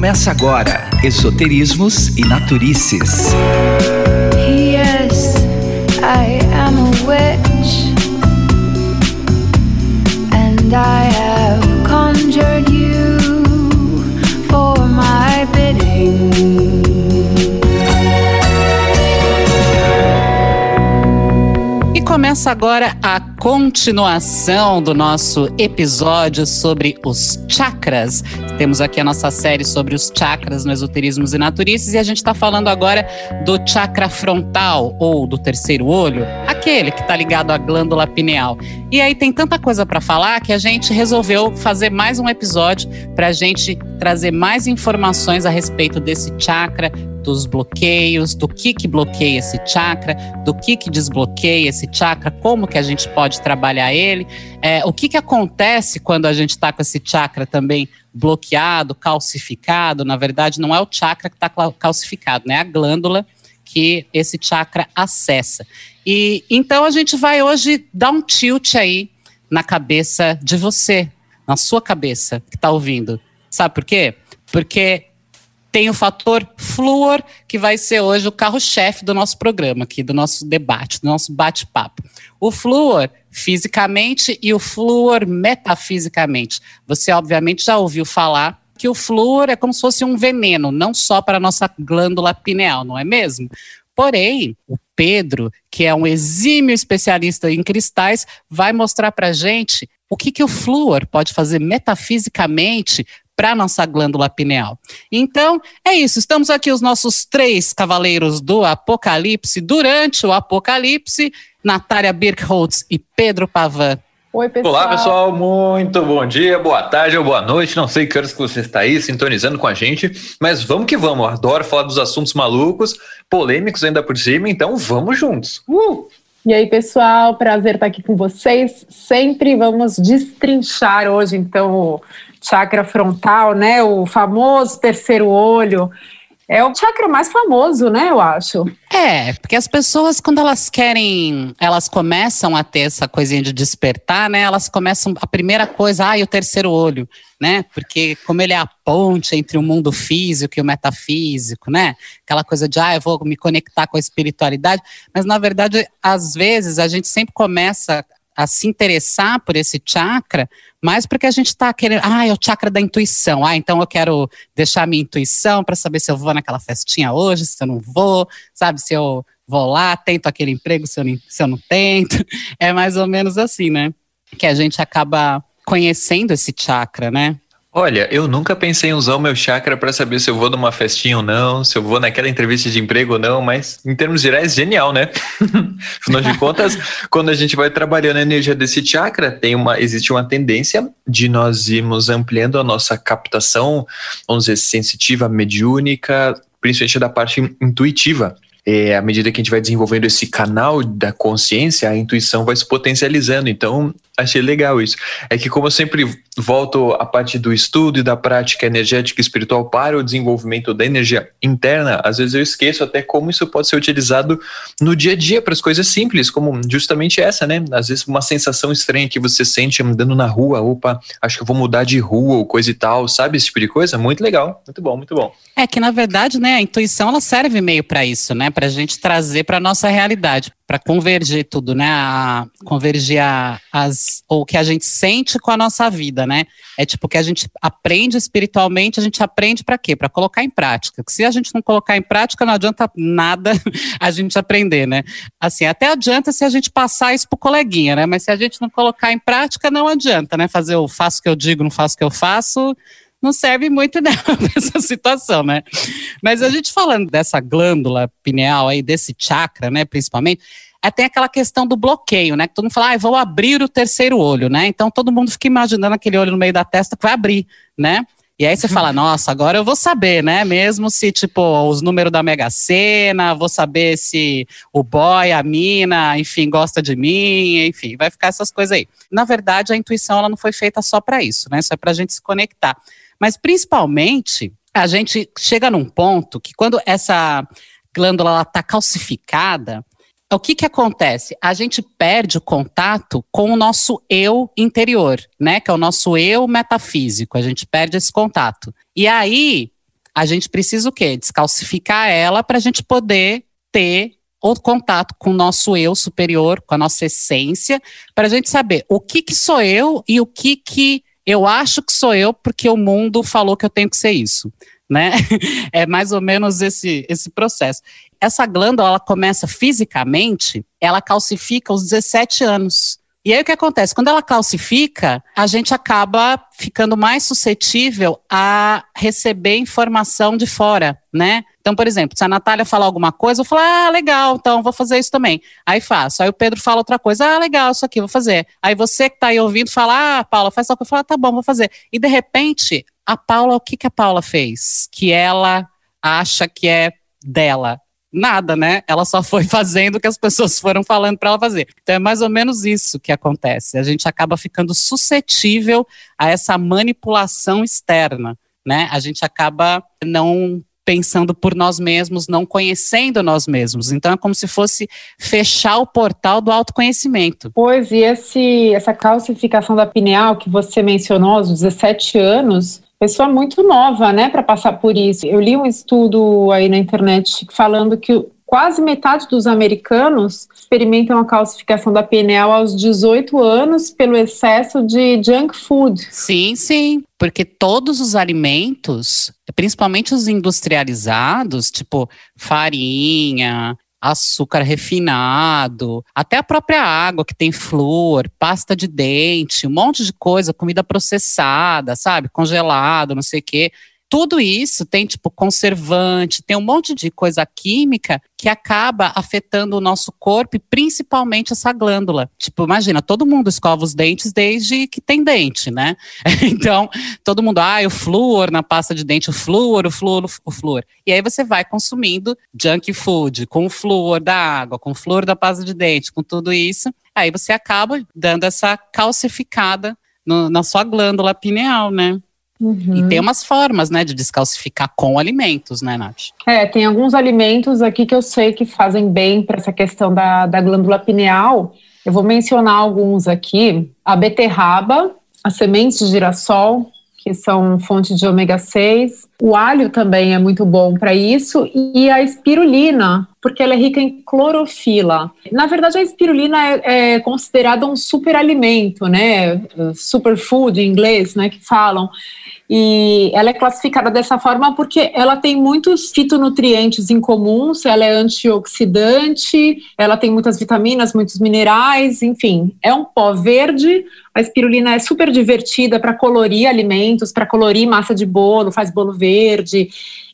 Começa agora Esoterismos e Naturices. Yes, I am a witch, and I have conjured começa agora a continuação do nosso episódio sobre os chakras. Temos aqui a nossa série sobre os chakras no Esoterismos e Naturices e a gente está falando agora do chakra frontal ou do terceiro olho, aquele que está ligado à glândula pineal. E aí tem tanta coisa para falar que a gente resolveu fazer mais um episódio para a gente trazer mais informações a respeito desse chakra, dos bloqueios, do que que bloqueia esse chakra, do que que desbloqueia esse chakra, como que a gente pode trabalhar ele, é, o que que acontece quando a gente está com esse chakra também bloqueado, calcificado. Na verdade, não é o chakra que está calcificado, né? É a glândula que esse chakra acessa. E então a gente vai hoje dar um tilt aí na cabeça de você, na sua cabeça que está ouvindo. Sabe por quê? Porque tem o fator flúor, que vai ser hoje o carro-chefe do nosso programa aqui, do nosso debate, do nosso bate-papo. O flúor fisicamente e o flúor metafisicamente. Você, obviamente, já ouviu falar que o flúor é como se fosse um veneno, não só para a nossa glândula pineal, não é mesmo? Porém, o Pedro, que é um exímio especialista em cristais, vai mostrar para gente o que, que o flúor pode fazer metafisicamente para a nossa glândula pineal. Então, é isso. Estamos aqui os nossos três cavaleiros do Apocalipse durante o Apocalipse, Natália Birkholtz e Pedro Pavan. Oi, pessoal. Olá, pessoal. Muito bom dia, boa tarde ou boa noite. Não sei que horas que você está aí sintonizando com a gente, mas vamos que vamos. Eu adoro falar dos assuntos malucos, polêmicos ainda por cima, então vamos juntos. Uh! E aí, pessoal, prazer estar aqui com vocês. Sempre vamos destrinchar hoje, então, chakra frontal, né? O famoso terceiro olho. É o chakra mais famoso, né? Eu acho. É, porque as pessoas, quando elas querem, elas começam a ter essa coisinha de despertar, né? Elas começam, a primeira coisa, ah, o terceiro olho, né? Porque como ele é a ponte entre o mundo físico e o metafísico, né? Aquela coisa de, ah, eu vou me conectar com a espiritualidade. Mas, na verdade, às vezes, a gente sempre começa a se interessar por esse chakra, mas porque a gente está querendo, ah, é o chakra da intuição, ah, então eu quero deixar minha intuição para saber se eu vou naquela festinha hoje, se eu não vou, sabe, se eu vou lá, tento aquele emprego, se eu não, se eu não tento, é mais ou menos assim, né, que a gente acaba conhecendo esse chakra, né, Olha, eu nunca pensei em usar o meu chakra para saber se eu vou numa festinha ou não, se eu vou naquela entrevista de emprego ou não, mas em termos gerais, genial, né? Afinal de contas, quando a gente vai trabalhando a energia desse chakra, tem uma, existe uma tendência de nós irmos ampliando a nossa captação, vamos dizer, sensitiva, mediúnica, principalmente da parte intuitiva. É, à medida que a gente vai desenvolvendo esse canal da consciência, a intuição vai se potencializando. Então, achei legal isso. É que, como eu sempre volto a parte do estudo e da prática energética e espiritual para o desenvolvimento da energia interna, às vezes eu esqueço até como isso pode ser utilizado no dia a dia para as coisas simples, como justamente essa, né? Às vezes uma sensação estranha que você sente andando na rua, opa, acho que eu vou mudar de rua ou coisa e tal, sabe? Esse tipo de coisa. Muito legal, muito bom, muito bom. É que, na verdade, né, a intuição ela serve meio para isso, né? Para a gente trazer para nossa realidade para convergir tudo, né? A, convergir a, as, o que a gente sente com a nossa vida, né? É tipo que a gente aprende espiritualmente, a gente aprende para quê? Para colocar em prática. se a gente não colocar em prática, não adianta nada a gente aprender, né? Assim, até adianta se a gente passar isso pro coleguinha, né? Mas se a gente não colocar em prática, não adianta, né? Fazer o faço que eu digo, não faço o que eu faço, não serve muito nessa situação, né? Mas a gente falando dessa glândula pineal aí, desse chakra, né, principalmente, é, tem aquela questão do bloqueio, né? Que todo mundo fala, ah, vou abrir o terceiro olho, né? Então todo mundo fica imaginando aquele olho no meio da testa que vai abrir, né? E aí você fala, nossa, agora eu vou saber, né? Mesmo se, tipo, os números da Mega Sena, vou saber se o boy, a mina, enfim, gosta de mim, enfim, vai ficar essas coisas aí. Na verdade, a intuição ela não foi feita só para isso, né? Isso é pra gente se conectar. Mas principalmente, a gente chega num ponto que quando essa glândula está calcificada, o que, que acontece? A gente perde o contato com o nosso eu interior, né? Que é o nosso eu metafísico. A gente perde esse contato. E aí, a gente precisa o quê? Descalcificar ela para a gente poder ter o contato com o nosso eu superior, com a nossa essência, para a gente saber o que, que sou eu e o que, que eu acho que sou eu, porque o mundo falou que eu tenho que ser isso. Né? É mais ou menos esse, esse processo. Essa glândula, ela começa fisicamente, ela calcifica aos 17 anos. E aí o que acontece? Quando ela calcifica, a gente acaba ficando mais suscetível a receber informação de fora, né? Então, por exemplo, se a Natália falar alguma coisa, eu falo, ah, legal, então vou fazer isso também. Aí faço. Aí o Pedro fala outra coisa, ah, legal, isso aqui, vou fazer. Aí você que está aí ouvindo fala, ah, Paula, faz só que eu falo, ah, tá bom, vou fazer. E de repente, a Paula, o que, que a Paula fez? Que ela acha que é dela nada, né? Ela só foi fazendo o que as pessoas foram falando para ela fazer. Então é mais ou menos isso que acontece. A gente acaba ficando suscetível a essa manipulação externa, né? A gente acaba não pensando por nós mesmos, não conhecendo nós mesmos. Então é como se fosse fechar o portal do autoconhecimento. Pois, e esse, essa calcificação da pineal que você mencionou aos 17 anos, pessoa muito nova, né, para passar por isso. Eu li um estudo aí na internet falando que quase metade dos americanos experimentam a calcificação da pineal aos 18 anos pelo excesso de junk food. Sim, sim, porque todos os alimentos, principalmente os industrializados, tipo farinha, açúcar refinado, até a própria água que tem flúor, pasta de dente, um monte de coisa, comida processada, sabe? Congelado, não sei o quê tudo isso tem tipo conservante, tem um monte de coisa química que acaba afetando o nosso corpo e principalmente essa glândula. Tipo, imagina, todo mundo escova os dentes desde que tem dente, né? então, todo mundo, ah, o flúor na pasta de dente, o flúor, o flúor, o flúor. E aí você vai consumindo junk food com o flúor da água, com o flúor da pasta de dente, com tudo isso. Aí você acaba dando essa calcificada no, na sua glândula pineal, né? Uhum. E tem umas formas, né, de descalcificar com alimentos, né, Nath? É, tem alguns alimentos aqui que eu sei que fazem bem para essa questão da, da glândula pineal. Eu vou mencionar alguns aqui: a beterraba, as sementes de girassol, que são fonte de ômega 6. O alho também é muito bom para isso. E a espirulina, porque ela é rica em clorofila. Na verdade, a espirulina é, é considerada um superalimento, né? Superfood em inglês, né? Que falam. E ela é classificada dessa forma porque ela tem muitos fitonutrientes em comuns, ela é antioxidante, ela tem muitas vitaminas, muitos minerais, enfim, é um pó verde. A espirulina é super divertida para colorir alimentos, para colorir massa de bolo, faz bolo verde.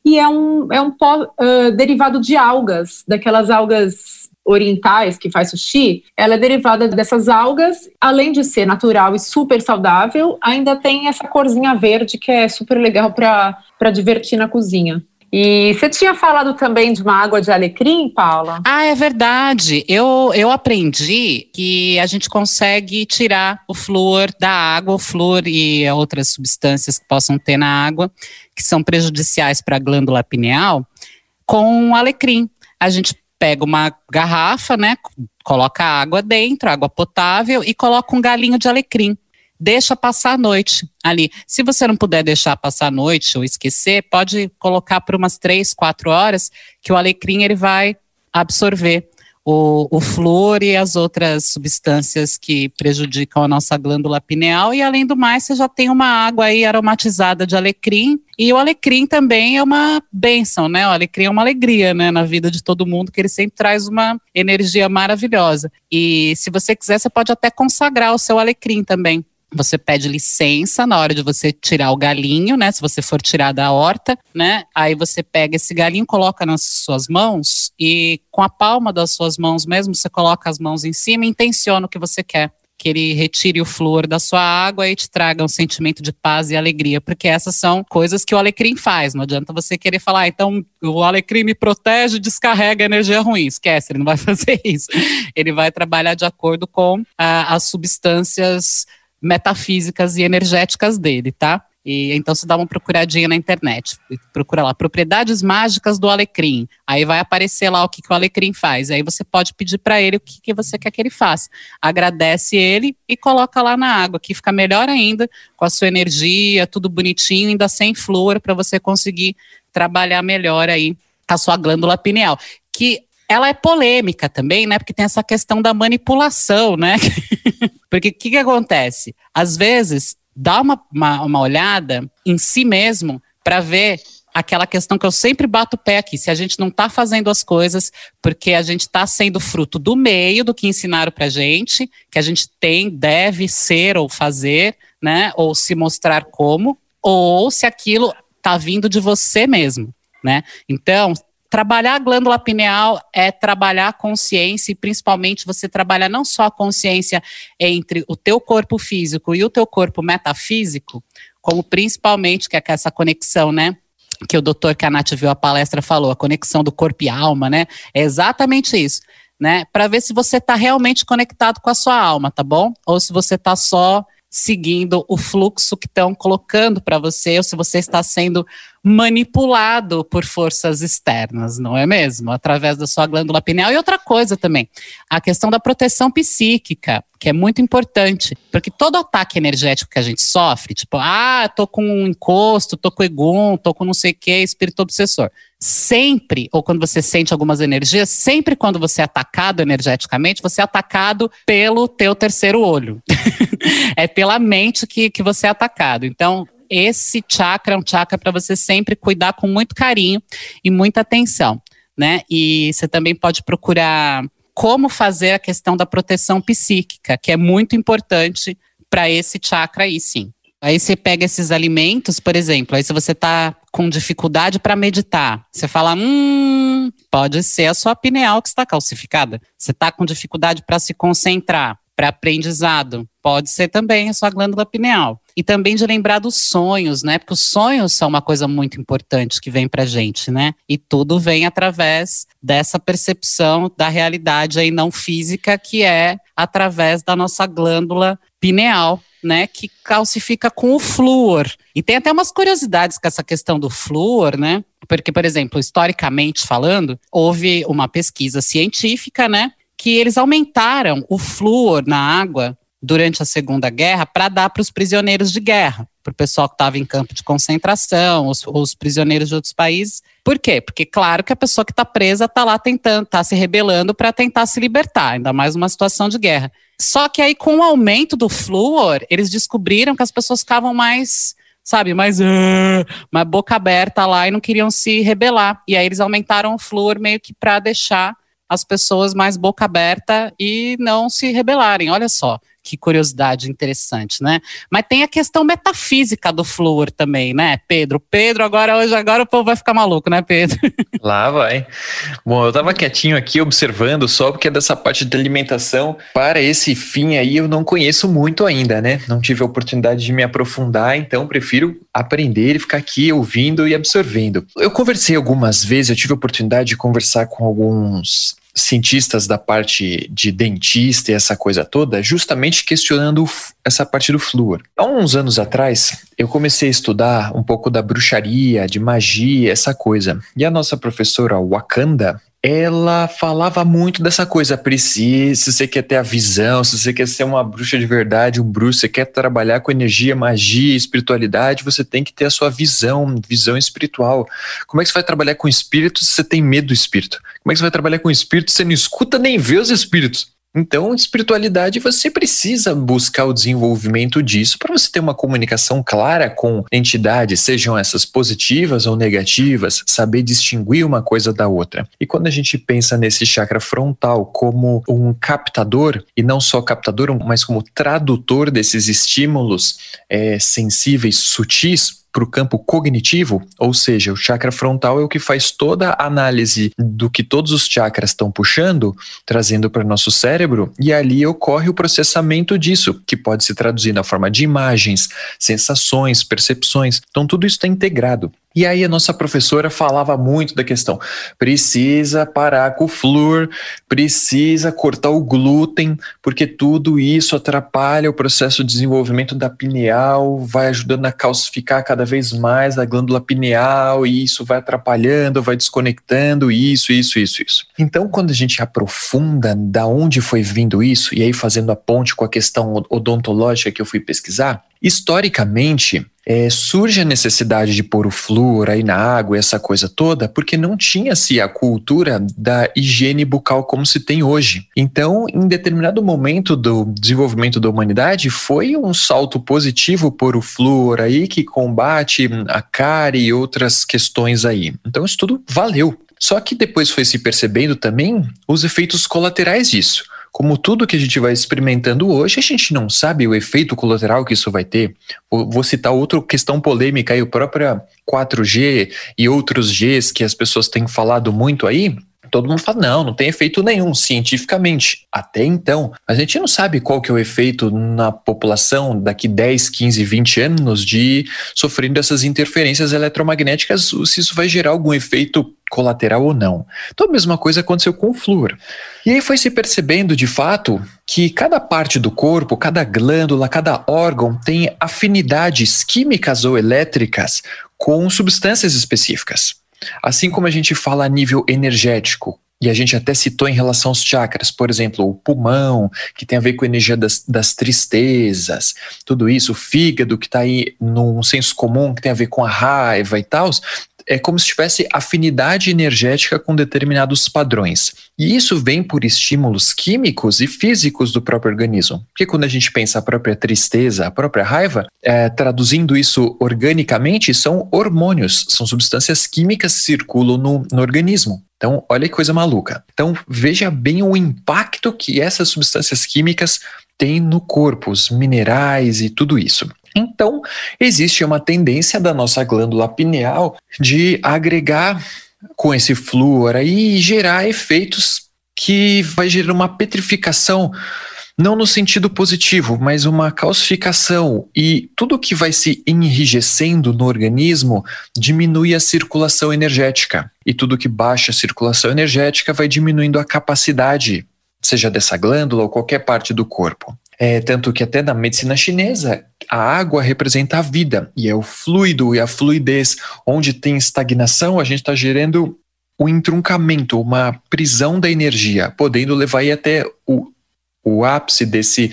E é um, é um pó uh, derivado de algas, daquelas algas orientais que faz sushi, ela é derivada dessas algas, além de ser natural e super saudável, ainda tem essa corzinha verde que é super legal para divertir na cozinha. E você tinha falado também de uma água de alecrim, Paula? Ah, é verdade. Eu, eu aprendi que a gente consegue tirar o flúor da água, o flúor e outras substâncias que possam ter na água, que são prejudiciais para a glândula pineal, com alecrim. A gente pega uma garrafa, né? Coloca água dentro, água potável, e coloca um galinho de alecrim. Deixa passar a noite ali. Se você não puder deixar passar a noite ou esquecer, pode colocar por umas três, quatro horas, que o alecrim ele vai absorver o, o flúor e as outras substâncias que prejudicam a nossa glândula pineal. E além do mais, você já tem uma água aí aromatizada de alecrim. E o alecrim também é uma benção, né? O alecrim é uma alegria, né, na vida de todo mundo, que ele sempre traz uma energia maravilhosa. E se você quiser, você pode até consagrar o seu alecrim também. Você pede licença na hora de você tirar o galinho, né? Se você for tirar da horta, né? Aí você pega esse galinho, coloca nas suas mãos e com a palma das suas mãos mesmo, você coloca as mãos em cima e intenciona o que você quer que ele retire o flúor da sua água e te traga um sentimento de paz e alegria, porque essas são coisas que o alecrim faz. Não adianta você querer falar, ah, então o alecrim me protege, descarrega energia ruim. Esquece, ele não vai fazer isso. Ele vai trabalhar de acordo com ah, as substâncias metafísicas e energéticas dele, tá? E então você dá uma procuradinha na internet, procura lá propriedades mágicas do alecrim. Aí vai aparecer lá o que, que o alecrim faz. Aí você pode pedir para ele o que, que você quer que ele faça. Agradece ele e coloca lá na água, que fica melhor ainda com a sua energia, tudo bonitinho, ainda sem flúor para você conseguir trabalhar melhor aí a sua glândula pineal, que ela é polêmica também, né? Porque tem essa questão da manipulação, né? Porque o que, que acontece? Às vezes, dá uma, uma, uma olhada em si mesmo para ver aquela questão que eu sempre bato o pé aqui, se a gente não está fazendo as coisas porque a gente está sendo fruto do meio do que ensinaram para gente, que a gente tem, deve ser ou fazer, né, ou se mostrar como, ou se aquilo está vindo de você mesmo, né? Então, trabalhar a glândula pineal é trabalhar a consciência e principalmente você trabalhar não só a consciência entre o teu corpo físico e o teu corpo metafísico, como principalmente que é essa conexão, né? Que o doutor que a Nath viu a palestra falou, a conexão do corpo e alma, né? É exatamente isso, né? Para ver se você está realmente conectado com a sua alma, tá bom? Ou se você está só seguindo o fluxo que estão colocando para você, ou se você está sendo manipulado por forças externas, não é mesmo? Através da sua glândula pineal. E outra coisa também, a questão da proteção psíquica, que é muito importante, porque todo ataque energético que a gente sofre, tipo, ah, tô com um encosto, tô com egum, tô com não sei o que, espírito obsessor. Sempre, ou quando você sente algumas energias, sempre quando você é atacado energeticamente, você é atacado pelo teu terceiro olho. é pela mente que, que você é atacado. Então, esse chakra é um chakra para você sempre cuidar com muito carinho e muita atenção, né? E você também pode procurar como fazer a questão da proteção psíquica, que é muito importante para esse chakra aí, sim. Aí você pega esses alimentos, por exemplo, aí se você está com dificuldade para meditar, você fala, hum, pode ser a sua pineal que está calcificada. Você está com dificuldade para se concentrar, para aprendizado, pode ser também a sua glândula pineal. E também de lembrar dos sonhos, né? Porque os sonhos são uma coisa muito importante que vem pra gente, né? E tudo vem através dessa percepção da realidade aí não física, que é através da nossa glândula pineal, né, que calcifica com o flúor. E tem até umas curiosidades com essa questão do flúor, né? Porque, por exemplo, historicamente falando, houve uma pesquisa científica, né, que eles aumentaram o flúor na água durante a Segunda Guerra para dar para os prisioneiros de guerra, para o pessoal que estava em campo de concentração, os, os, prisioneiros de outros países. Por quê? Porque, claro, que a pessoa que está presa está lá tentando, está se rebelando para tentar se libertar, ainda mais numa situação de guerra. Só que aí, com o aumento do flúor, eles descobriram que as pessoas ficavam mais sabe, mais, uh, mais boca aberta lá e não queriam se rebelar. E aí eles aumentaram o flúor meio que para deixar as pessoas mais boca aberta e não se rebelarem. Olha só que curiosidade interessante, né? Mas tem a questão metafísica do flúor também, né, Pedro? Pedro, agora hoje agora o povo vai ficar maluco, né, Pedro? Lá vai. Bom, eu tava quietinho aqui observando só porque é dessa parte de alimentação para esse fim aí eu não conheço muito ainda, né? Não tive a oportunidade de me aprofundar, então prefiro aprender e ficar aqui ouvindo e absorvendo. Eu conversei algumas vezes, eu tive a oportunidade de conversar com alguns cientistas da parte de dentista e essa coisa toda, justamente questionando essa parte do flúor. Há uns anos atrás, eu comecei a estudar um pouco da bruxaria, de magia, essa coisa. E a nossa professora Wakanda, ela falava muito dessa coisa, precisa, se você quer ter a visão, se você quer ser uma bruxa de verdade, um bruxo, você quer trabalhar com energia, magia, espiritualidade, você tem que ter a sua visão, visão espiritual. Como é que você vai trabalhar com espírito se você tem medo do espírito? Como é que você vai trabalhar com espírito se você não escuta nem vê os espíritos? Então, espiritualidade, você precisa buscar o desenvolvimento disso para você ter uma comunicação clara com entidades, sejam essas positivas ou negativas, saber distinguir uma coisa da outra. E quando a gente pensa nesse chakra frontal como um captador, e não só captador, mas como tradutor desses estímulos é, sensíveis, sutis, para o campo cognitivo, ou seja, o chakra frontal é o que faz toda a análise do que todos os chakras estão puxando, trazendo para o nosso cérebro, e ali ocorre o processamento disso, que pode se traduzir na forma de imagens, sensações, percepções. Então, tudo isso está integrado. E aí a nossa professora falava muito da questão, precisa parar com o flúor, precisa cortar o glúten, porque tudo isso atrapalha o processo de desenvolvimento da pineal, vai ajudando a calcificar cada vez mais a glândula pineal e isso vai atrapalhando, vai desconectando isso, isso, isso, isso. Então, quando a gente aprofunda da onde foi vindo isso, e aí fazendo a ponte com a questão odontológica que eu fui pesquisar, historicamente é, surge a necessidade de pôr o flúor aí na água, essa coisa toda, porque não tinha-se a cultura da higiene bucal como se tem hoje. Então, em determinado momento do desenvolvimento da humanidade, foi um salto positivo pôr o flúor aí que combate a cárie e outras questões aí. Então, isso tudo valeu. Só que depois foi se percebendo também os efeitos colaterais disso. Como tudo que a gente vai experimentando hoje, a gente não sabe o efeito colateral que isso vai ter. Vou citar outra questão polêmica aí, o próprio 4G e outros Gs que as pessoas têm falado muito aí. Todo mundo fala, não, não tem efeito nenhum cientificamente. Até então. A gente não sabe qual que é o efeito na população daqui 10, 15, 20 anos de sofrendo essas interferências eletromagnéticas, se isso vai gerar algum efeito colateral ou não. Então a mesma coisa aconteceu com o flúor. E aí foi se percebendo de fato que cada parte do corpo, cada glândula, cada órgão tem afinidades químicas ou elétricas com substâncias específicas. Assim como a gente fala a nível energético, e a gente até citou em relação aos chakras, por exemplo, o pulmão, que tem a ver com a energia das, das tristezas, tudo isso, o fígado, que está aí num senso comum, que tem a ver com a raiva e tal, é como se tivesse afinidade energética com determinados padrões. E isso vem por estímulos químicos e físicos do próprio organismo. Porque quando a gente pensa a própria tristeza, a própria raiva, é, traduzindo isso organicamente, são hormônios, são substâncias químicas que circulam no, no organismo. Então, olha que coisa maluca. Então, veja bem o impacto que essas substâncias químicas têm no corpo, os minerais e tudo isso. Então, existe uma tendência da nossa glândula pineal de agregar com esse flúor aí e gerar efeitos que vai gerar uma petrificação não no sentido positivo, mas uma calcificação e tudo que vai se enrijecendo no organismo diminui a circulação energética e tudo que baixa a circulação energética vai diminuindo a capacidade, seja dessa glândula ou qualquer parte do corpo. É, tanto que até na medicina chinesa, a água representa a vida, e é o fluido e a fluidez. Onde tem estagnação, a gente está gerando o entroncamento, uma prisão da energia, podendo levar aí até o, o ápice desse,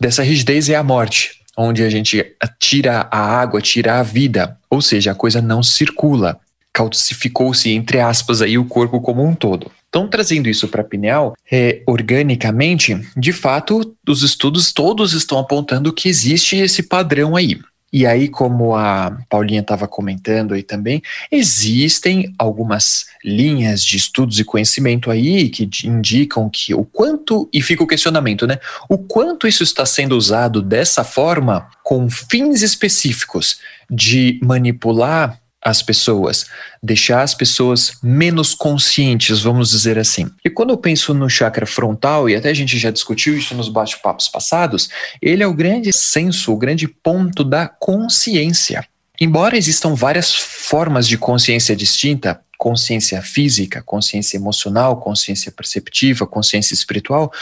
dessa rigidez é a morte, onde a gente tira a água, tira a vida, ou seja, a coisa não circula. Calcificou-se, entre aspas, aí o corpo como um todo. Então, trazendo isso para a pineal, é, organicamente, de fato, os estudos todos estão apontando que existe esse padrão aí. E aí, como a Paulinha estava comentando aí também, existem algumas linhas de estudos e conhecimento aí que indicam que o quanto, e fica o questionamento, né? O quanto isso está sendo usado dessa forma com fins específicos de manipular as pessoas, deixar as pessoas menos conscientes, vamos dizer assim. E quando eu penso no chakra frontal, e até a gente já discutiu isso nos bate-papos passados, ele é o grande senso, o grande ponto da consciência. Embora existam várias formas de consciência distinta, consciência física, consciência emocional, consciência perceptiva, consciência espiritual,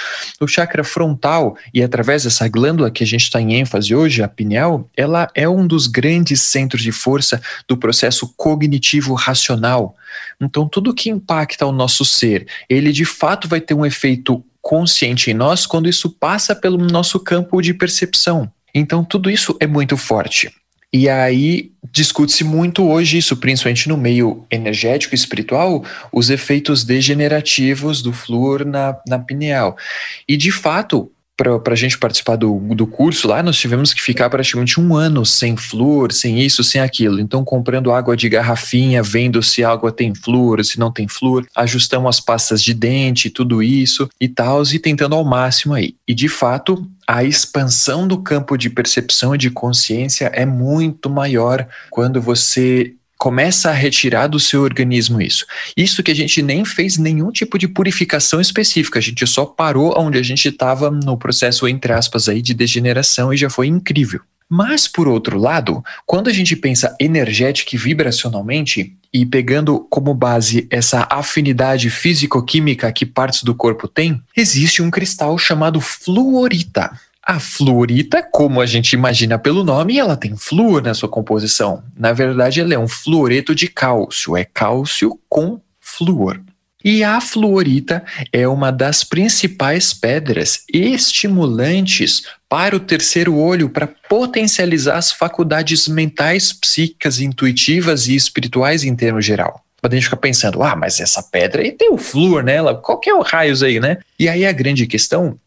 o chakra frontal, e através dessa glândula que a gente está em ênfase hoje, a pineal, ela é um dos grandes centros de força do processo cognitivo racional. Então, tudo que impacta o nosso ser, ele de fato vai ter um efeito consciente em nós quando isso passa pelo nosso campo de percepção. Então, tudo isso é muito forte. E aí discute-se muito hoje isso, principalmente no meio energético e espiritual, os efeitos degenerativos do flúor na, na pineal. E de fato, para a gente participar do, do curso lá, nós tivemos que ficar praticamente um ano sem flúor, sem isso, sem aquilo. Então, comprando água de garrafinha, vendo se a água tem flúor, se não tem flúor, ajustamos as pastas de dente, tudo isso e tal, e tentando ao máximo aí. E de fato, a expansão do campo de percepção e de consciência é muito maior quando você começa a retirar do seu organismo isso. Isso que a gente nem fez nenhum tipo de purificação específica, a gente só parou onde a gente estava no processo, entre aspas, aí, de degeneração e já foi incrível. Mas, por outro lado, quando a gente pensa energética e vibracionalmente, e pegando como base essa afinidade físico-química que partes do corpo têm, existe um cristal chamado fluorita. A fluorita, como a gente imagina pelo nome, ela tem flúor na sua composição. Na verdade, ela é um fluoreto de cálcio, é cálcio com flúor. E a fluorita é uma das principais pedras estimulantes para o terceiro olho, para potencializar as faculdades mentais, psíquicas, intuitivas e espirituais em termos geral. Mas a gente fica pensando, ah, mas essa pedra aí tem o flúor nela, qual que é o raios aí, né? E aí a grande questão,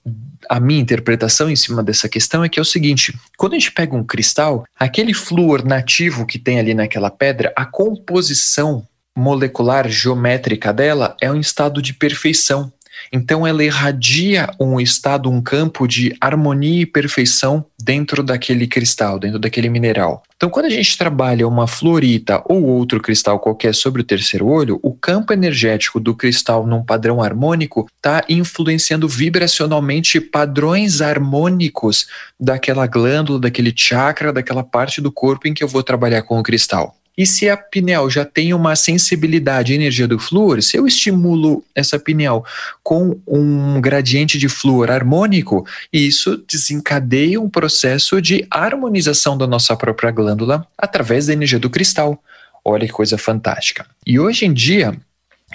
a minha interpretação em cima dessa questão é que é o seguinte: quando a gente pega um cristal, aquele flúor nativo que tem ali naquela pedra, a composição molecular geométrica dela é um estado de perfeição. Então ela irradia um estado, um campo de harmonia e perfeição dentro daquele cristal, dentro daquele mineral. Então, quando a gente trabalha uma fluorita ou outro cristal qualquer sobre o terceiro olho, o campo energético do cristal num padrão harmônico está influenciando vibracionalmente padrões harmônicos daquela glândula, daquele chakra, daquela parte do corpo em que eu vou trabalhar com o cristal. E se a pineal já tem uma sensibilidade à energia do flúor, se eu estimulo essa pineal com um gradiente de flúor harmônico, isso desencadeia um processo de harmonização da nossa própria glândula através da energia do cristal. Olha que coisa fantástica. E hoje em dia,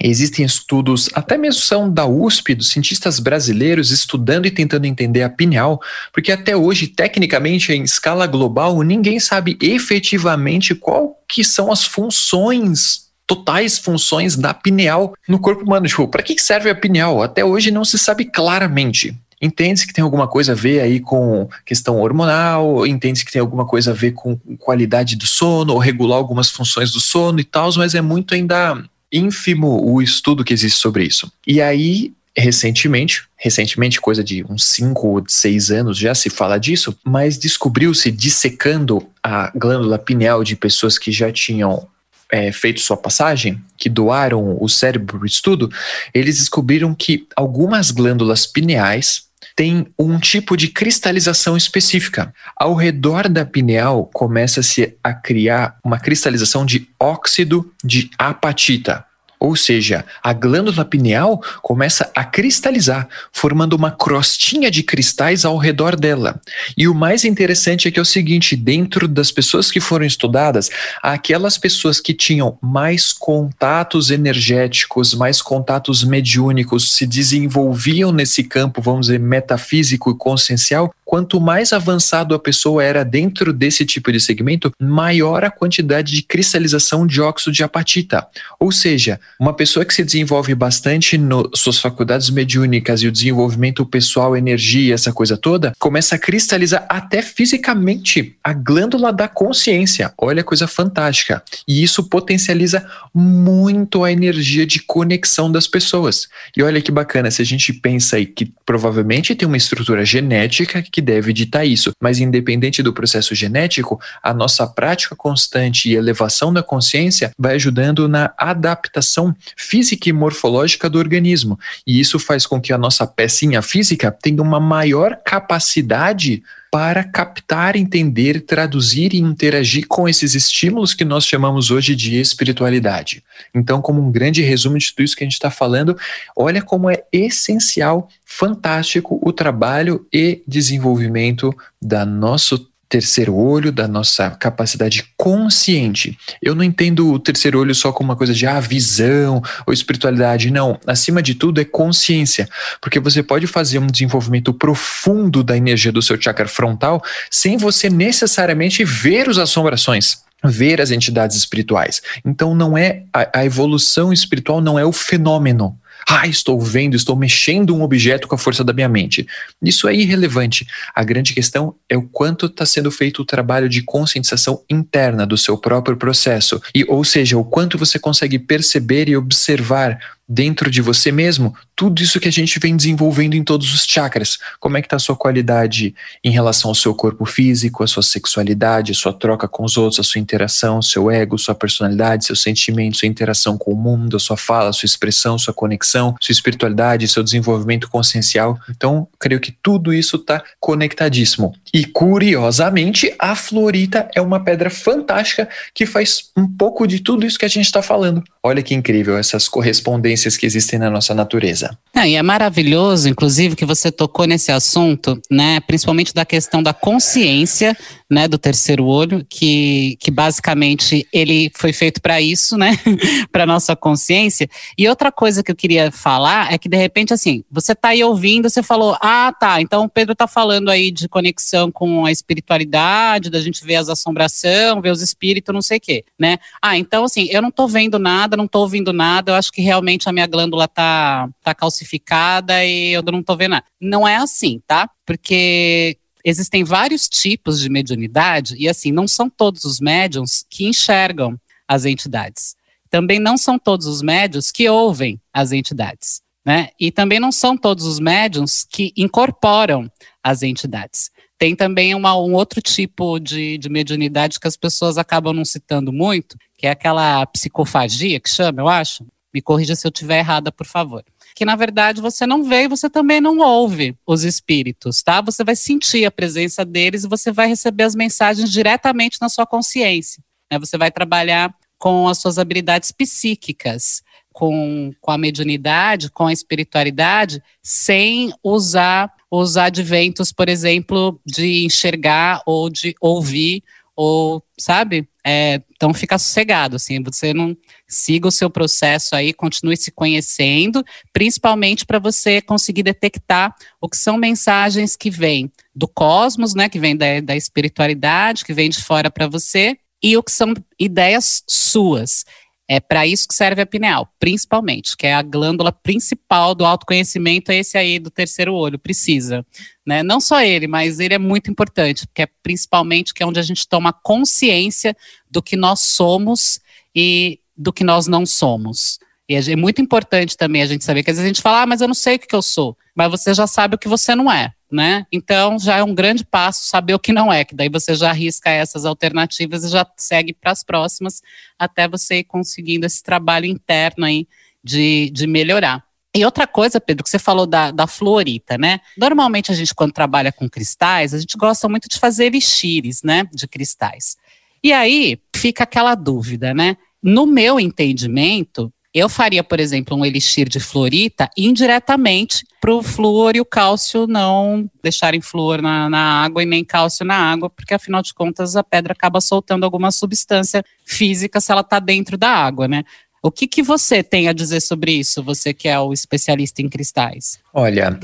Existem estudos, até mesmo são da USP, dos cientistas brasileiros, estudando e tentando entender a pineal, porque até hoje, tecnicamente, em escala global, ninguém sabe efetivamente qual que são as funções totais funções da pineal no corpo humano. Tipo, para que serve a pineal? Até hoje não se sabe claramente. Entende-se que tem alguma coisa a ver aí com questão hormonal, entende-se que tem alguma coisa a ver com qualidade do sono, ou regular algumas funções do sono e tal, mas é muito ainda ínfimo o estudo que existe sobre isso. E aí, recentemente, recentemente, coisa de uns 5 ou 6 anos já se fala disso, mas descobriu-se dissecando a glândula pineal de pessoas que já tinham é, feito sua passagem, que doaram o cérebro para o estudo, eles descobriram que algumas glândulas pineais tem um tipo de cristalização específica. Ao redor da pineal começa-se a criar uma cristalização de óxido de apatita. Ou seja, a glândula pineal começa a cristalizar, formando uma crostinha de cristais ao redor dela. E o mais interessante é que é o seguinte: dentro das pessoas que foram estudadas, aquelas pessoas que tinham mais contatos energéticos, mais contatos mediúnicos, se desenvolviam nesse campo, vamos dizer, metafísico e consciencial, quanto mais avançado a pessoa era dentro desse tipo de segmento, maior a quantidade de cristalização de óxido de apatita. Ou seja, uma pessoa que se desenvolve bastante nas suas faculdades mediúnicas e o desenvolvimento pessoal, energia, essa coisa toda, começa a cristalizar até fisicamente a glândula da consciência. Olha coisa fantástica. E isso potencializa muito a energia de conexão das pessoas. E olha que bacana, se a gente pensa aí que provavelmente tem uma estrutura genética que deve ditar isso, mas independente do processo genético, a nossa prática constante e elevação da consciência vai ajudando na adaptação física e morfológica do organismo. E isso faz com que a nossa pecinha física tenha uma maior capacidade para captar, entender, traduzir e interagir com esses estímulos que nós chamamos hoje de espiritualidade. Então, como um grande resumo de tudo isso que a gente está falando, olha como é essencial, fantástico o trabalho e desenvolvimento da nosso terceiro olho, da nossa capacidade consciente. Eu não entendo o terceiro olho só como uma coisa de ah, visão ou espiritualidade. Não. Acima de tudo é consciência. Porque você pode fazer um desenvolvimento profundo da energia do seu chakra frontal sem você necessariamente ver as assombrações ver as entidades espirituais. Então não é a, a, evolução espiritual não é o fenômeno. Ah, estou vendo, estou mexendo um objeto com a força da minha mente. Isso é irrelevante. A grande questão é o quanto está sendo feito o trabalho de conscientização interna do seu próprio processo. E, ou seja, o quanto você consegue perceber e observar dentro de você mesmo tudo isso que a gente vem desenvolvendo em todos os chakras. Como é que está a sua qualidade em relação ao seu corpo físico, a sua sexualidade, a sua troca com os outros, a sua interação, seu ego, sua personalidade, seus sentimentos, sua interação com o mundo, a sua fala, a sua expressão, sua conexão, sua espiritualidade, seu desenvolvimento consciencial. Então, creio que tudo isso está conectadíssimo. E curiosamente, a fluorita é uma pedra fantástica que faz um pouco de tudo isso que a gente está falando. Olha que incrível essas correspondências tendências que existem na nossa natureza. E é maravilhoso, inclusive, que você tocou nesse assunto, né? Principalmente da questão da consciência, né? Do terceiro olho, que, que basicamente ele foi feito para isso, né? para nossa consciência. E outra coisa que eu queria falar é que de repente, assim, você tá aí ouvindo, você falou, ah, tá. Então o Pedro tá falando aí de conexão com a espiritualidade, da gente ver as assombração, ver os espíritos, não sei o quê, né? Ah, então assim, eu não tô vendo nada, não tô ouvindo nada. Eu acho que realmente a minha glândula tá tá calcificada e eu não tô vendo nada. Não é assim, tá? Porque existem vários tipos de mediunidade e assim, não são todos os médiums que enxergam as entidades. Também não são todos os médiums que ouvem as entidades, né? E também não são todos os médiums que incorporam as entidades. Tem também uma, um outro tipo de, de mediunidade que as pessoas acabam não citando muito, que é aquela psicofagia que chama, eu acho. Me corrija se eu estiver errada, por favor que na verdade você não vê e você também não ouve os espíritos, tá? Você vai sentir a presença deles e você vai receber as mensagens diretamente na sua consciência. Né? Você vai trabalhar com as suas habilidades psíquicas, com, com a mediunidade, com a espiritualidade, sem usar os adventos, por exemplo, de enxergar ou de ouvir ou, sabe? É, então fica sossegado, assim, você não siga o seu processo aí, continue se conhecendo, principalmente para você conseguir detectar o que são mensagens que vêm do cosmos, né, que vem da, da espiritualidade, que vem de fora para você, e o que são ideias suas. É para isso que serve a pineal, principalmente, que é a glândula principal do autoconhecimento, é esse aí do terceiro olho, precisa. Né? Não só ele, mas ele é muito importante, porque é principalmente que é onde a gente toma consciência do que nós somos e do que nós não somos. E é muito importante também a gente saber que às vezes a gente fala, ah, mas eu não sei o que eu sou, mas você já sabe o que você não é né? Então já é um grande passo saber o que não é, que daí você já arrisca essas alternativas e já segue para as próximas até você ir conseguindo esse trabalho interno aí de, de melhorar. E outra coisa, Pedro, que você falou da, da fluorita, né? Normalmente a gente, quando trabalha com cristais, a gente gosta muito de fazer elixires, né? De cristais. E aí fica aquela dúvida, né? No meu entendimento, eu faria, por exemplo, um elixir de fluorita indiretamente para o flúor e o cálcio não deixarem flúor na, na, água e nem cálcio na água, porque afinal de contas a pedra acaba soltando alguma substância física se ela está dentro da água, né? O que, que você tem a dizer sobre isso, você que é o especialista em cristais? Olha,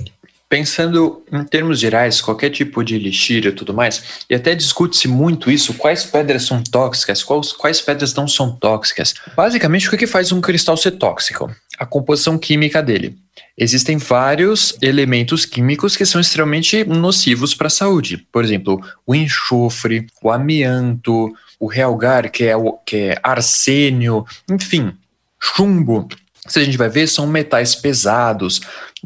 Pensando em termos gerais, qualquer tipo de elixir e tudo mais, e até discute-se muito isso, quais pedras são tóxicas, quais, quais pedras não são tóxicas. Basicamente, o que, que faz um cristal ser tóxico? A composição química dele. Existem vários elementos químicos que são extremamente nocivos para a saúde. Por exemplo, o enxofre, o amianto, o realgar, que é, o, que é arsênio, enfim, chumbo se a gente vai ver, são metais pesados,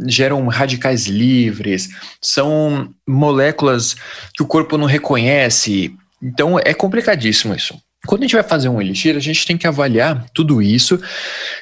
geram radicais livres, são moléculas que o corpo não reconhece. Então é complicadíssimo isso. Quando a gente vai fazer um elixir, a gente tem que avaliar tudo isso.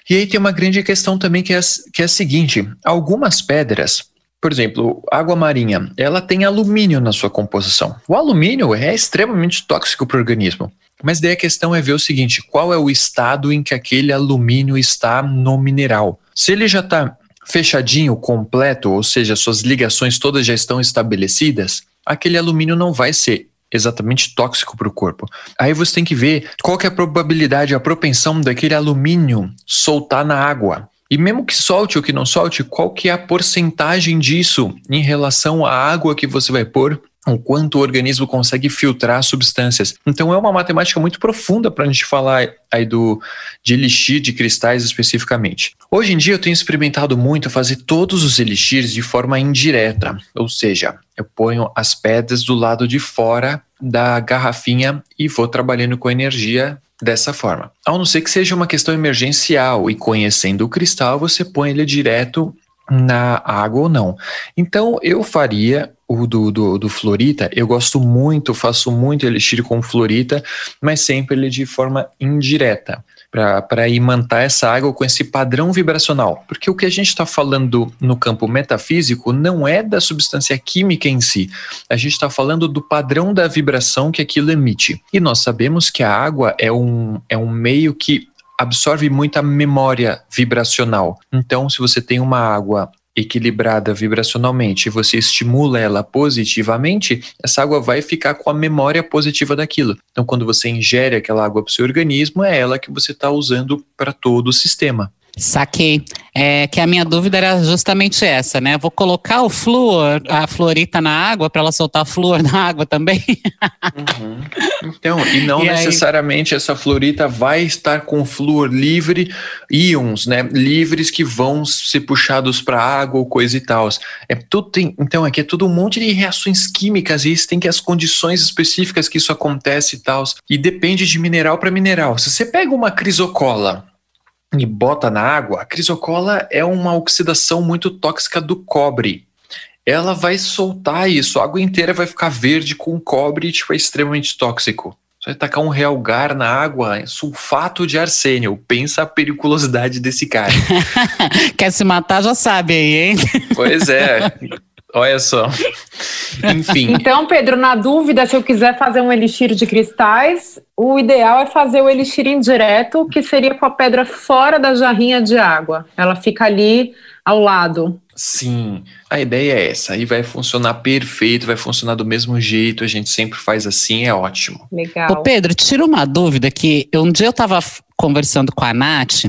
E aí tem uma grande questão também que é, que é a seguinte: algumas pedras, por exemplo, água marinha, ela tem alumínio na sua composição. O alumínio é extremamente tóxico para o organismo. Mas daí a questão é ver o seguinte: qual é o estado em que aquele alumínio está no mineral? Se ele já está fechadinho, completo, ou seja, suas ligações todas já estão estabelecidas, aquele alumínio não vai ser exatamente tóxico para o corpo. Aí você tem que ver qual que é a probabilidade, a propensão daquele alumínio soltar na água. E mesmo que solte ou que não solte, qual que é a porcentagem disso em relação à água que você vai pôr o quanto o organismo consegue filtrar substâncias. Então é uma matemática muito profunda para a gente falar aí do de elixir de cristais especificamente. Hoje em dia eu tenho experimentado muito fazer todos os elixires de forma indireta, ou seja, eu ponho as pedras do lado de fora da garrafinha e vou trabalhando com energia dessa forma. A não ser que seja uma questão emergencial e conhecendo o cristal, você põe ele direto na água ou não. Então eu faria o do, do, do Florita, eu gosto muito, faço muito elixir com Florita, mas sempre ele de forma indireta, para imantar essa água com esse padrão vibracional. Porque o que a gente está falando no campo metafísico não é da substância química em si, a gente está falando do padrão da vibração que aquilo emite. E nós sabemos que a água é um, é um meio que absorve muita memória vibracional. Então, se você tem uma água equilibrada vibracionalmente e você estimula ela positivamente, essa água vai ficar com a memória positiva daquilo. Então, quando você ingere aquela água para o seu organismo, é ela que você está usando para todo o sistema. Saquei. É que a minha dúvida era justamente essa, né? Vou colocar o flúor, a fluorita na água para ela soltar flúor na água também. Uhum. Então, e não E aí? necessariamente essa fluorita vai estar com flúor livre, íons, né? Livres que vão ser puxados para água ou coisa e tal. É tudo tem, então aqui é tudo um monte de reações químicas e isso tem que as condições específicas que isso acontece e tal. E depende de mineral para mineral. Se você pega uma crisocola e bota na água, a crisocola é uma oxidação muito tóxica do cobre. Ela vai soltar isso, a água inteira vai ficar verde com cobre, tipo, é extremamente tóxico. Você vai tacar um realgar na água, sulfato de arsênio. Pensa a periculosidade desse cara. Quer se matar, já sabe aí, hein? pois é, olha só. Enfim, Então, Pedro, na dúvida, se eu quiser fazer um elixir de cristais, o ideal é fazer o elixir indireto, que seria com a pedra fora da jarrinha de água. Ela fica ali ao lado. sim, a ideia é essa. Aí vai funcionar perfeito, vai funcionar do mesmo jeito, a gente sempre faz assim, é ótimo. Legal. Ô Pedro, tira uma dúvida que um dia eu estava conversando com a Nath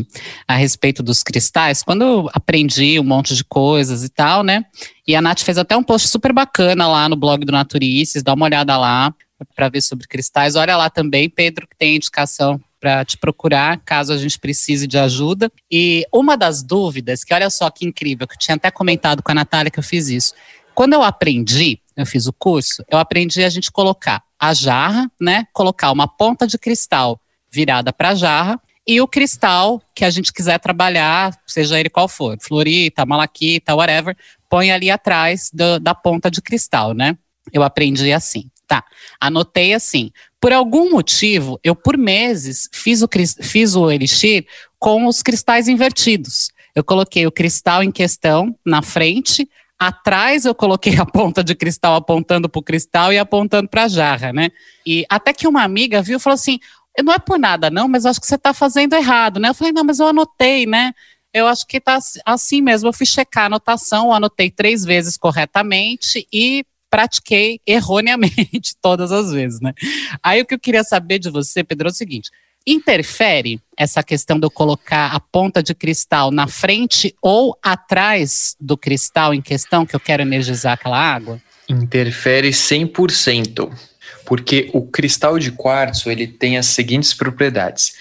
a respeito dos cristais, quando eu aprendi um monte de coisas e tal, né? E a Nath fez até um post super bacana lá no blog do Naturices, dá uma olhada lá para ver sobre cristais. Olha lá também, Pedro, que tem indicação para te procurar, caso a gente precise de ajuda. E uma das dúvidas, que olha só que incrível, que eu tinha até comentado com a Natália que eu fiz isso. Quando eu aprendi, eu fiz o curso, eu aprendi a gente colocar a jarra, né? Colocar uma ponta de cristal virada para a jarra e o cristal que a gente quiser trabalhar, seja ele qual for, fluorita, malaquita, whatever, põe ali atrás do- da ponta de cristal, né? Eu aprendi assim. Tá, anotei assim. Por algum motivo, eu por meses fiz o, fiz o elixir com os cristais invertidos. Eu coloquei o cristal em questão na frente, atrás eu coloquei a ponta de cristal apontando para o cristal e apontando para a jarra, né? E até que uma amiga viu e falou assim: não é por nada, não, mas acho que você está fazendo errado, né? Eu falei, não, mas eu anotei, né? Eu acho que tá assim mesmo. Eu fui checar a anotação, anotei três vezes corretamente e pratiquei erroneamente todas as vezes, né? Aí o que eu queria saber de você, Pedro, é o seguinte: interfere essa questão de eu colocar a ponta de cristal na frente ou atrás do cristal em questão que eu quero energizar aquela água? Interfere 100%, porque o cristal de quartzo ele tem as seguintes propriedades: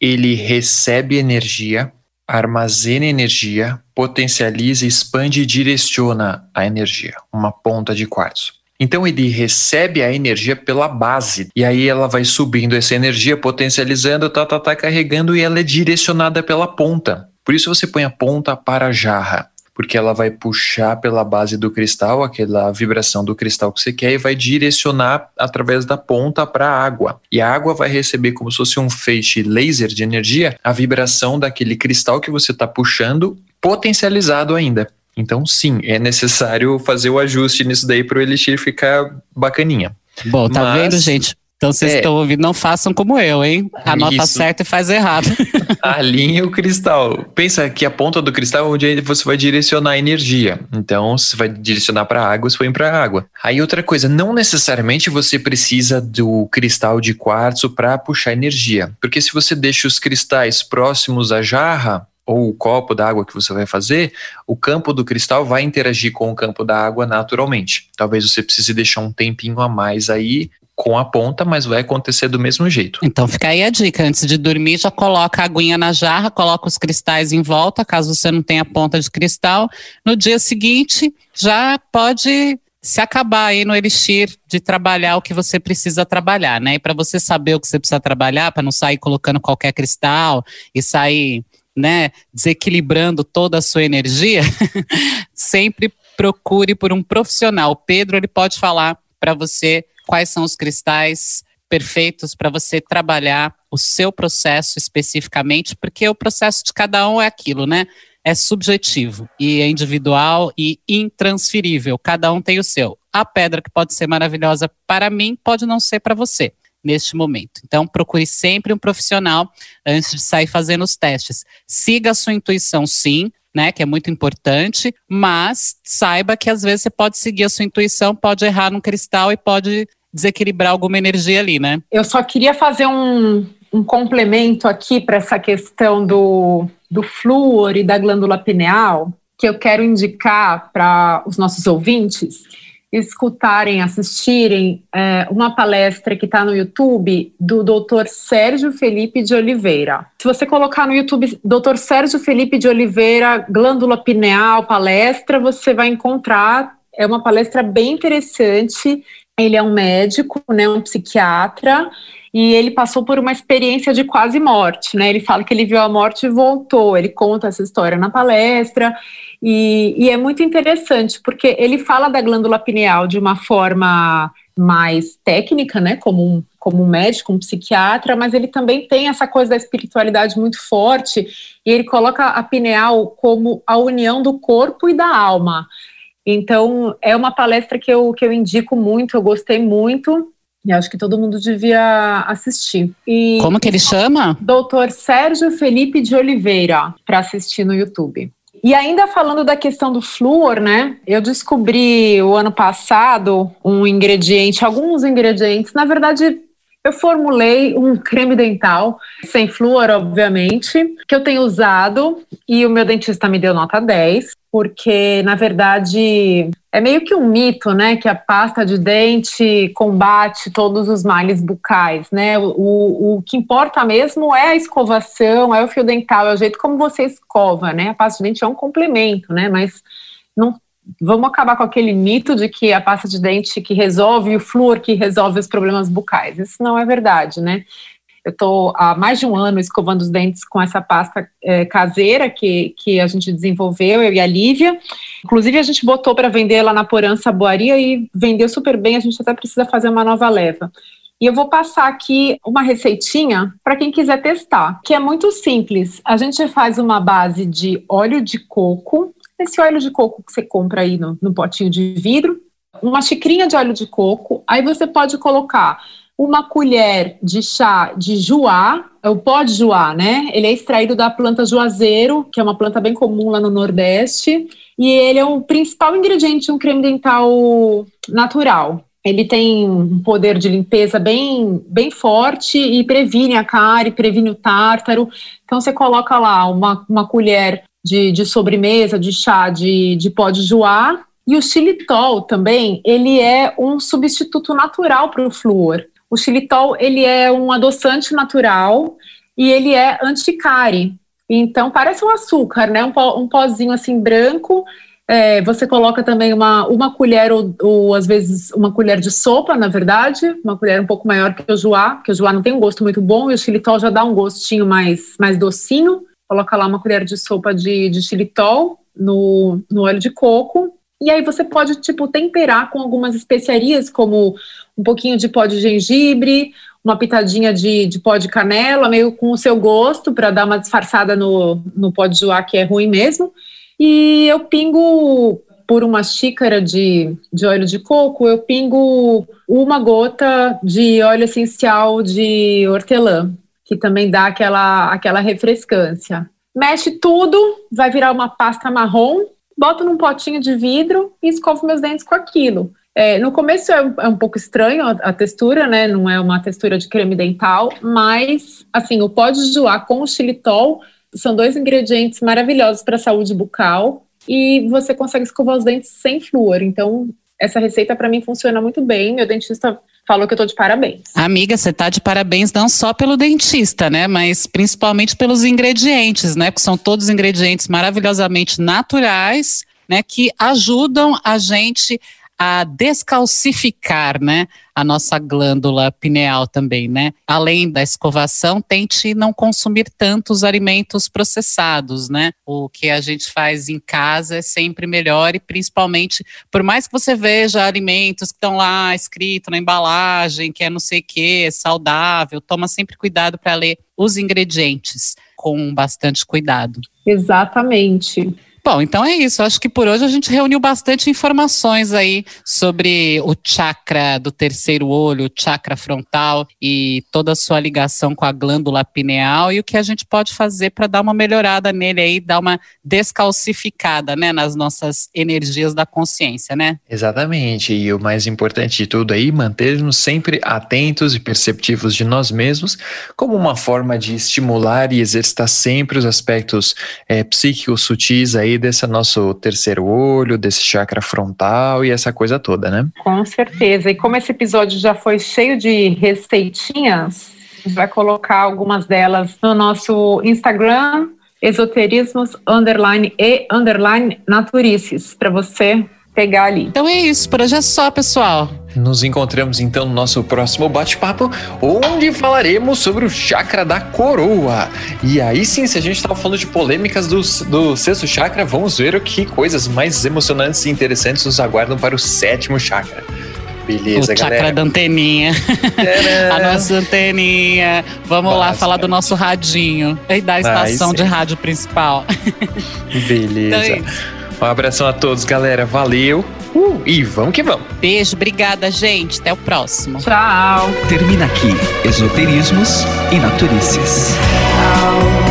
ele recebe energia, armazena energia, potencializa, expande e direciona a energia, uma ponta de quartzo. Então ele recebe a energia pela base e aí ela vai subindo essa energia, potencializando, tá, tá, tá, carregando e ela é direcionada pela ponta. Por isso você põe a ponta para a jarra porque ela vai puxar pela base do cristal, aquela vibração do cristal que você quer, e vai direcionar através da ponta para a água. E a água vai receber como se fosse um feixe laser de energia, a vibração daquele cristal que você está puxando, potencializado ainda. Então, sim, é necessário fazer o ajuste nisso daí para o elixir ficar bacaninha. Bom, tá Mas- vendo, gente? Então vocês É. estão ouvindo, não façam como eu, hein? Anota Isso. certo e faz errado. Alinhe o cristal. Pensa que a ponta do cristal é onde você vai direcionar a energia. Então, você vai direcionar para a água, você põe para a água. Aí, outra coisa, não necessariamente você precisa do cristal de quartzo para puxar energia. Porque se você deixa os cristais próximos à jarra, ou o copo d'água que você vai fazer, o campo do cristal vai interagir com o campo da água naturalmente. Talvez você precise deixar um tempinho a mais aí com a ponta, mas vai acontecer do mesmo jeito. Então fica aí a dica, antes de dormir já coloca a aguinha na jarra, coloca os cristais em volta, caso você não tenha ponta de cristal. No dia seguinte já pode se acabar aí no elixir de trabalhar o que você precisa trabalhar, né? E para você saber o que você precisa trabalhar, para não sair colocando qualquer cristal e sair, né, desequilibrando toda a sua energia, sempre procure por um profissional. O Pedro, ele pode falar para você quais são os cristais perfeitos para você trabalhar o seu processo especificamente, porque o processo de cada um é aquilo, né? É subjetivo e é individual e intransferível. Cada um tem o seu. A pedra que pode ser maravilhosa para mim pode não ser para você. neste momento. Então, procure sempre um profissional antes de sair fazendo os testes. Siga a sua intuição, sim, né, que é muito importante, mas saiba que às vezes você pode seguir a sua intuição, pode errar no cristal e pode desequilibrar alguma energia ali, né? Eu só queria fazer um, um complemento aqui para essa questão do, do flúor e da glândula pineal, que eu quero indicar para os nossos ouvintes escutarem, assistirem é, uma palestra que está no YouTube do Dr. Sérgio Felipe de Oliveira. Se você colocar no YouTube Dr. Sérgio Felipe de Oliveira, glândula pineal, palestra, você vai encontrar. É uma palestra bem interessante. Ele é um médico, né, um psiquiatra, e ele passou por uma experiência de quase morte, né? Ele fala que ele viu a morte e voltou. Ele conta essa história na palestra e, e é muito interessante porque ele fala da glândula pineal de uma forma mais técnica, né? Como um, como um médico, um psiquiatra, mas ele também tem essa coisa da espiritualidade muito forte e ele coloca a pineal como a união do corpo e da alma. Então, é uma palestra que eu, que eu indico muito, eu gostei muito. E acho que todo mundo devia assistir. E Como que ele chama? Doutor Sérgio Felipe de Oliveira, para assistir no YouTube. E ainda falando da questão do flúor, né? Eu descobri o ano passado um ingrediente, alguns ingredientes, na verdade, eu formulei um creme dental, sem flúor, obviamente, que eu tenho usado e o meu dentista me deu nota 10 porque na verdade é meio que um mito, né, que a pasta de dente combate todos os males bucais, né? O, o que importa mesmo é a escovação, é o fio dental, é o jeito como você escova, né? A pasta de dente é um complemento, né? Mas não vamos acabar com aquele mito de que a pasta de dente que resolve o flúor que resolve os problemas bucais. Isso não é verdade, né? Eu estou há mais de um ano escovando os dentes com essa pasta é, caseira que, que a gente desenvolveu, eu e a Lívia. Inclusive, a gente botou para vender lá na Porança Boaria e vendeu super bem. A gente até precisa fazer uma nova leva. E eu vou passar aqui uma receitinha para quem quiser testar, que é muito simples. A gente faz uma base de óleo de coco, esse óleo de coco que você compra aí no, no potinho de vidro, uma xicrinha de óleo de coco, aí você pode colocar uma colher de chá de juá, é o pó de juá, né? Ele é extraído da planta juazeiro, que é uma planta bem comum lá no Nordeste, e ele é o principal ingrediente de um creme dental natural. Ele tem um poder de limpeza bem, bem forte e previne a cárie, previne o tártaro. Então, você coloca lá uma, uma colher de, de sobremesa, de chá de, de pó de juá, e o xilitol também, ele é um substituto natural para o flúor. O xilitol, ele é um adoçante natural e ele é anticárie. Então, parece um açúcar, né? Um, pó, um pozinho assim branco. É, você coloca também uma, uma colher ou, ou, às vezes uma colher de sopa, na verdade, uma colher um pouco maior que o joá, porque o joá não tem um gosto muito bom e o xilitol já dá um gostinho mais, mais docinho. Coloca lá uma colher de sopa de, de xilitol no, no óleo de coco. E aí você pode, tipo, temperar com algumas especiarias, como um pouquinho de pó de gengibre, uma pitadinha de, de pó de canela, meio com o seu gosto, para dar uma disfarçada no, no pó de joá, que é ruim mesmo. E eu pingo por uma xícara de, de óleo de coco, eu pingo uma gota de óleo essencial de hortelã, que também dá aquela, aquela refrescância. Mexe tudo, vai virar uma pasta marrom, boto num potinho de vidro e escovo meus dentes com aquilo. É, no começo é, é, um pouco estranho a, a, textura, né? Não é uma textura de creme dental, mas assim, o pó de com o xilitol são dois ingredientes maravilhosos para a saúde bucal e você consegue escovar os dentes sem flúor. Então, essa receita para mim funciona muito bem. Meu dentista falou que eu tô de parabéns. Amiga, você tá de parabéns não só pelo dentista, né, mas principalmente pelos ingredientes, né, porque são todos ingredientes maravilhosamente naturais, né, que ajudam a gente a descalcificar, né, a nossa glândula pineal também, né? Além da escovação, tente não consumir tantos alimentos processados, né? O que a gente faz em casa é sempre melhor e principalmente, por mais que você veja alimentos que estão lá escrito na embalagem, que é não sei o que, é saudável, toma sempre cuidado para ler os ingredientes com bastante cuidado. Exatamente. Bom, então é isso. Acho que por hoje a gente reuniu bastante informações aí sobre o chakra do terceiro olho, o chakra frontal e toda a sua ligação com a glândula pineal e o que a gente pode fazer para dar uma melhorada nele aí, dar uma descalcificada, né, nas nossas energias da consciência, né? Exatamente. E o mais importante de tudo aí, manter-nos sempre atentos e perceptivos de nós mesmos, como uma forma de estimular e exercitar sempre os aspectos é, psíquicos sutis aí desse nosso terceiro olho, desse chakra frontal e essa coisa toda, né? Com certeza. E como esse episódio já foi cheio de receitinhas, vai colocar algumas delas no nosso Instagram, esoterismos underline e underline naturices, para você pegar ali. Então é isso, por hoje é só, pessoal. Nos encontramos então no nosso próximo bate-papo, onde falaremos sobre o chakra da coroa. E aí sim, se a gente estava falando de polêmicas do, do sexto chakra, vamos ver o que coisas mais emocionantes e interessantes nos aguardam para o sétimo chakra. Beleza, o chakra galera. da anteninha. a nossa anteninha. Vamos lá falar do nosso radinho e da estação de rádio principal. Beleza. Então é um abração a todos, galera. Valeu. Uh, e vamos que vamos. Beijo, obrigada, gente. Até o próximo. Tchau. Termina aqui Esoterismos e Naturices. How